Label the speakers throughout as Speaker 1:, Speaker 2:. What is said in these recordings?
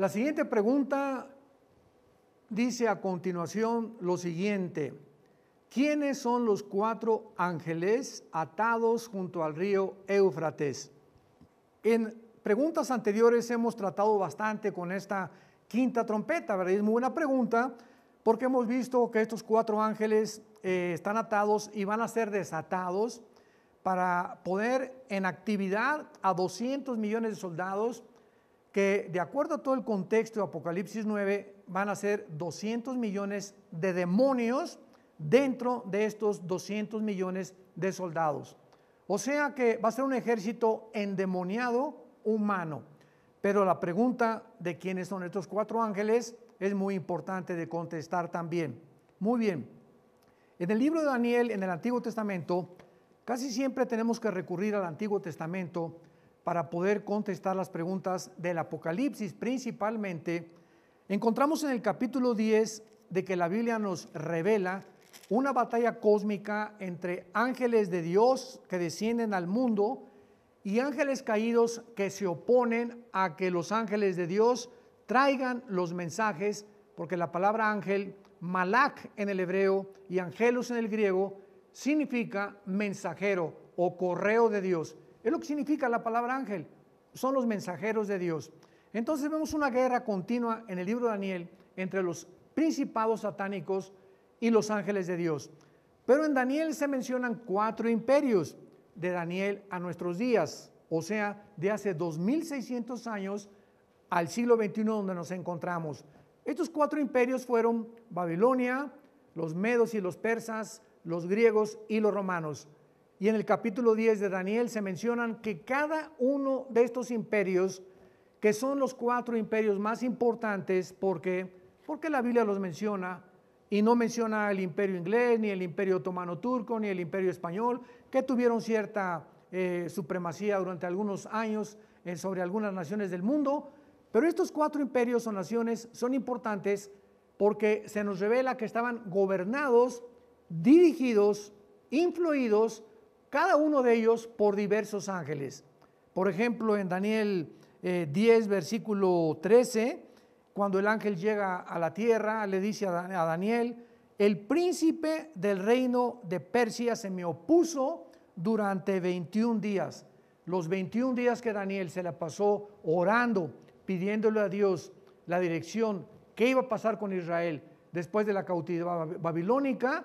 Speaker 1: La siguiente pregunta dice a continuación lo siguiente. ¿Quiénes son los cuatro ángeles atados junto al río Éufrates? En preguntas anteriores hemos tratado bastante con esta quinta trompeta, ¿verdad? Es muy buena pregunta porque hemos visto que estos cuatro ángeles eh, están atados y van a ser desatados para poder en actividad a 200 millones de soldados que de acuerdo a todo el contexto de Apocalipsis 9 van a ser 200 millones de demonios dentro de estos 200 millones de soldados. O sea que va a ser un ejército endemoniado humano. Pero la pregunta de quiénes son estos cuatro ángeles es muy importante de contestar también. Muy bien. En el libro de Daniel, en el Antiguo Testamento, casi siempre tenemos que recurrir al Antiguo Testamento para poder contestar las preguntas del Apocalipsis. Principalmente, encontramos en el capítulo 10 de que la Biblia nos revela una batalla cósmica entre ángeles de Dios que descienden al mundo y ángeles caídos que se oponen a que los ángeles de Dios traigan los mensajes, porque la palabra ángel, malak en el hebreo y angelos en el griego, significa mensajero o correo de Dios. Es lo que significa la palabra ángel, son los mensajeros de Dios. Entonces vemos una guerra continua en el libro de Daniel entre los principados satánicos y los ángeles de Dios. Pero en Daniel se mencionan cuatro imperios de Daniel a nuestros días, o sea, de hace 2600 años al siglo XXI donde nos encontramos. Estos cuatro imperios fueron Babilonia, los medos y los persas, los griegos y los romanos. Y en el capítulo 10 de Daniel se mencionan que cada uno de estos imperios, que son los cuatro imperios más importantes, porque, porque la Biblia los menciona y no menciona el imperio inglés, ni el imperio otomano turco, ni el imperio español, que tuvieron cierta eh, supremacía durante algunos años eh, sobre algunas naciones del mundo, pero estos cuatro imperios o naciones son importantes porque se nos revela que estaban gobernados, dirigidos, influidos, cada uno de ellos por diversos ángeles. Por ejemplo, en Daniel 10, eh, versículo 13, cuando el ángel llega a la tierra, le dice a Daniel, el príncipe del reino de Persia se me opuso durante 21 días. Los 21 días que Daniel se la pasó orando, pidiéndole a Dios la dirección, qué iba a pasar con Israel después de la cautividad babilónica,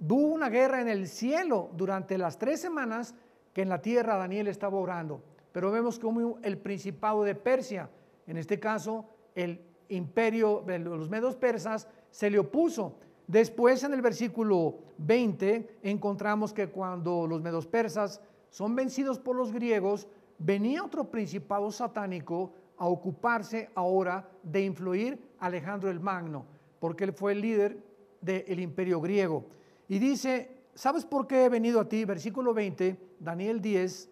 Speaker 1: hubo una guerra en el cielo durante las tres semanas que en la tierra Daniel estaba orando. Pero vemos como el principado de Persia, en este caso el imperio de los medos persas, se le opuso. Después en el versículo 20 encontramos que cuando los medos persas son vencidos por los griegos, venía otro principado satánico a ocuparse ahora de influir a Alejandro el Magno, porque él fue el líder del imperio griego. Y dice, ¿sabes por qué he venido a ti? Versículo 20, Daniel 10,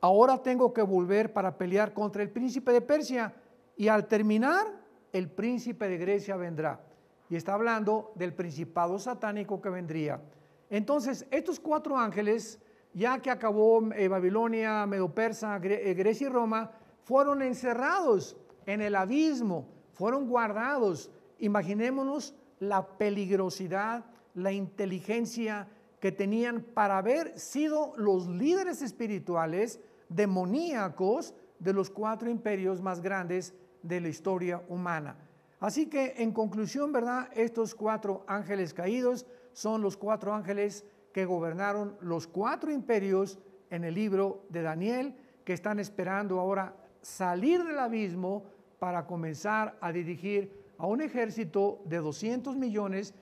Speaker 1: ahora tengo que volver para pelear contra el príncipe de Persia y al terminar el príncipe de Grecia vendrá. Y está hablando del principado satánico que vendría. Entonces, estos cuatro ángeles, ya que acabó eh, Babilonia, Medo-Persa, eh, Grecia y Roma, fueron encerrados en el abismo, fueron guardados. Imaginémonos la peligrosidad, la inteligencia que tenían para haber sido los líderes espirituales demoníacos de los cuatro imperios más grandes de la historia humana. Así que en conclusión, ¿verdad? Estos cuatro ángeles caídos son los cuatro ángeles que gobernaron los cuatro imperios en el libro de Daniel, que están esperando ahora salir del abismo para comenzar a dirigir a un ejército de 200 millones,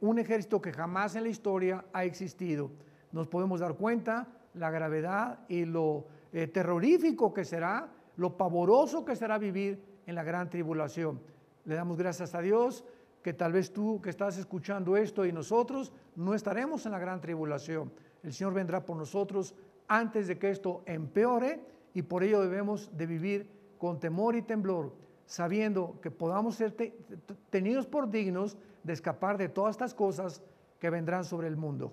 Speaker 1: un ejército que jamás en la historia ha existido. Nos podemos dar cuenta la gravedad y lo eh, terrorífico que será, lo pavoroso que será vivir en la gran tribulación. Le damos gracias a Dios que tal vez tú que estás escuchando esto y nosotros no estaremos en la gran tribulación. El Señor vendrá por nosotros antes de que esto empeore y por ello debemos de vivir con temor y temblor, sabiendo que podamos ser tenidos por dignos de escapar de todas estas cosas que vendrán sobre el mundo.